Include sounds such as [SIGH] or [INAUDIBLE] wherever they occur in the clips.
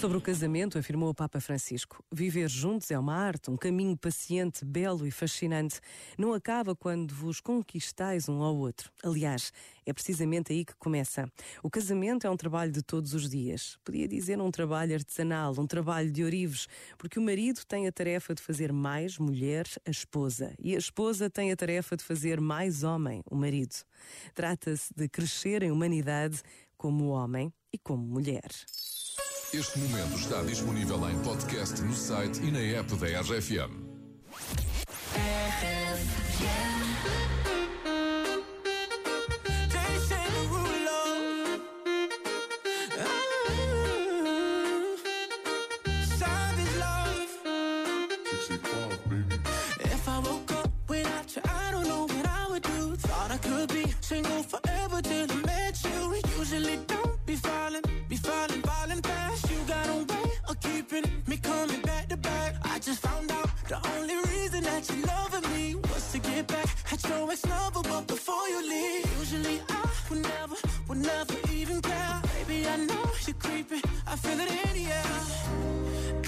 Sobre o casamento, afirmou o Papa Francisco: Viver juntos é uma arte, um caminho paciente, belo e fascinante. Não acaba quando vos conquistais um ao outro. Aliás, é precisamente aí que começa. O casamento é um trabalho de todos os dias. Podia dizer um trabalho artesanal, um trabalho de orives, porque o marido tem a tarefa de fazer mais mulher a esposa e a esposa tem a tarefa de fazer mais homem o marido. Trata-se de crescer em humanidade como homem e como mulher. Este momento está disponível em podcast no site e na app da RFM. Single forever till I met you. Usually a way of keeping me coming back to back. I just found out the only reason that you loving me was to get back at your ex lover. But before you leave, usually I would never, would never even care. Baby, I know you're creeping. I feel it in the air.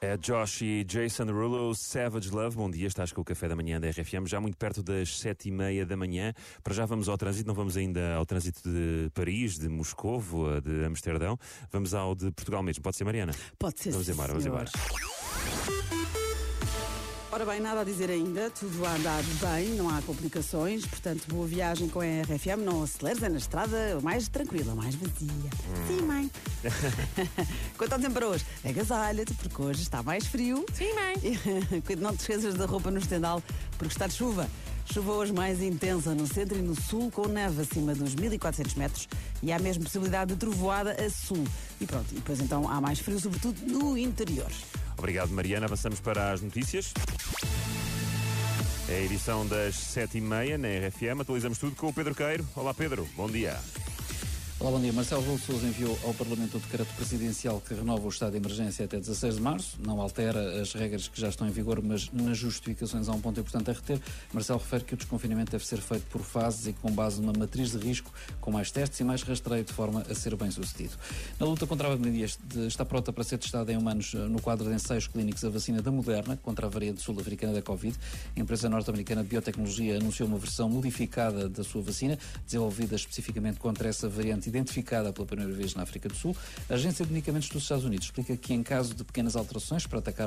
É Josh e Jason Derulo, Savage Love. Bom dia, estás com o café da manhã da RFM, já muito perto das sete e meia da manhã. Para já vamos ao trânsito, não vamos ainda ao trânsito de Paris, de Moscovo, de Amsterdão. Vamos ao de Portugal mesmo. Pode ser, Mariana? Pode ser. Vamos embora, vamos senhor. embora. Ora bem, nada a dizer ainda, tudo a andar bem, não há complicações, portanto, boa viagem com a RFM, não aceleres, é na estrada mais tranquila, mais vazia. Sim, mãe. [LAUGHS] Quanto ao tempo para hoje, agasalha-te, porque hoje está mais frio. Sim, mãe. [LAUGHS] Não te esqueças da roupa no estendal, porque está de chuva. Chuva hoje mais intensa no centro e no sul, com neve acima dos 1400 metros e há mesmo possibilidade de trovoada a sul. E pronto, e depois então há mais frio, sobretudo no interior. Obrigado, Mariana. Avançamos para as notícias. É a edição das sete e meia na RFM. Atualizamos tudo com o Pedro Queiro. Olá, Pedro. Bom dia. Olá, bom dia. Marcelo Rebelo de Sousa enviou ao Parlamento o decreto presidencial que renova o estado de emergência até 16 de março. Não altera as regras que já estão em vigor, mas nas justificações há um ponto importante a reter. Marcelo refere que o desconfinamento deve ser feito por fases e com base numa matriz de risco, com mais testes e mais rastreio, de forma a ser bem sucedido. Na luta contra a pandemia, está pronta para ser testada em humanos eh, no quadro de ensaios clínicos a vacina da Moderna contra a variante sul-africana da Covid. A empresa norte-americana de biotecnologia anunciou uma versão modificada da sua vacina, desenvolvida especificamente contra essa variante identificada pela primeira vez na África do Sul. A Agência de Medicamentos dos Estados Unidos explica que, em caso de pequenas alterações para atacar